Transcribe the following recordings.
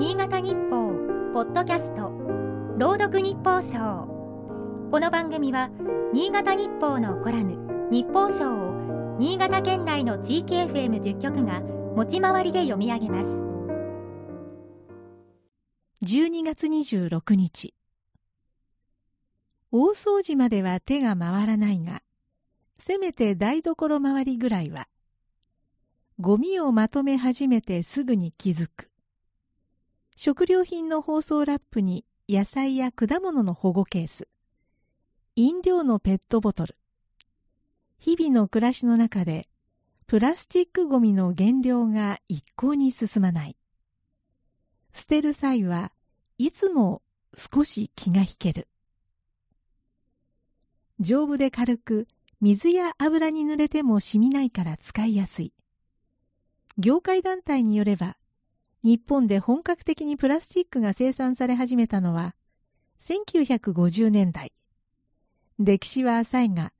新潟日報ポッドキャスト朗読日報賞。この番組は新潟日報のコラム日報賞を新潟県内の地域 FM10 局が持ち回りで読み上げます。12月26日。大掃除までは手が回らないがせめて台所周りぐらいはゴミをまとめ始めてすぐに気づく。食料品の包装ラップに野菜や果物の保護ケース、飲料のペットボトル。日々の暮らしの中でプラスチックゴミの減量が一向に進まない。捨てる際はいつも少し気が引ける。丈夫で軽く水や油に濡れても染みないから使いやすい。業界団体によれば、日本で本格的にプラスチックが生産され始めたのは、1950年代。歴史は浅いが、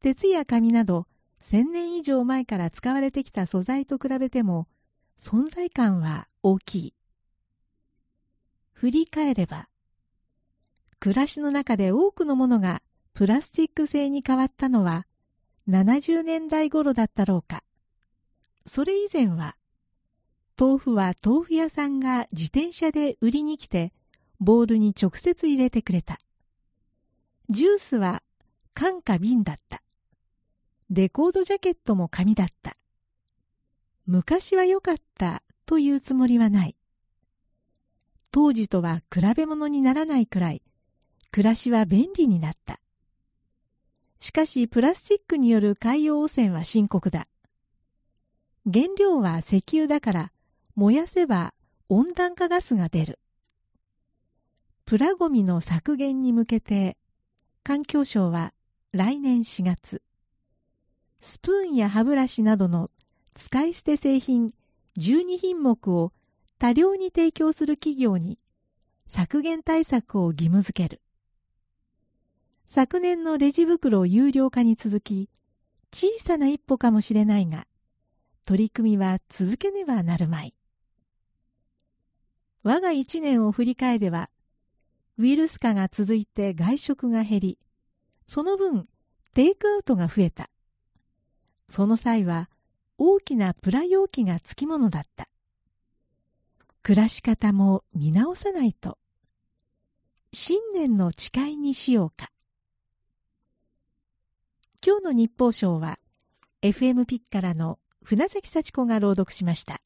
鉄や紙など1000年以上前から使われてきた素材と比べても、存在感は大きい。振り返れば、暮らしの中で多くのものがプラスチック製に変わったのは70年代頃だったろうか。それ以前は、豆腐は豆腐屋さんが自転車で売りに来て、ボールに直接入れてくれた。ジュースは缶か瓶だった。レコードジャケットも紙だった。昔は良かったというつもりはない。当時とは比べ物にならないくらい、暮らしは便利になった。しかし、プラスチックによる海洋汚染は深刻だ。原料は石油だから燃やせば温暖化ガスが出る。プラゴミの削減に向けて環境省は来年4月、スプーンや歯ブラシなどの使い捨て製品12品目を多量に提供する企業に削減対策を義務付ける。昨年のレジ袋有料化に続き、小さな一歩かもしれないが、取り組みは続けねばなるまい。我が一年を振り返れば、ウイルス化が続いて外食が減り、その分、テイクアウトが増えた。その際は、大きなプラ容器がつきものだった。暮らし方も見直さないと。新年の誓いにしようか。今日の日報賞は、FM ピッからの船崎幸子が朗読しました。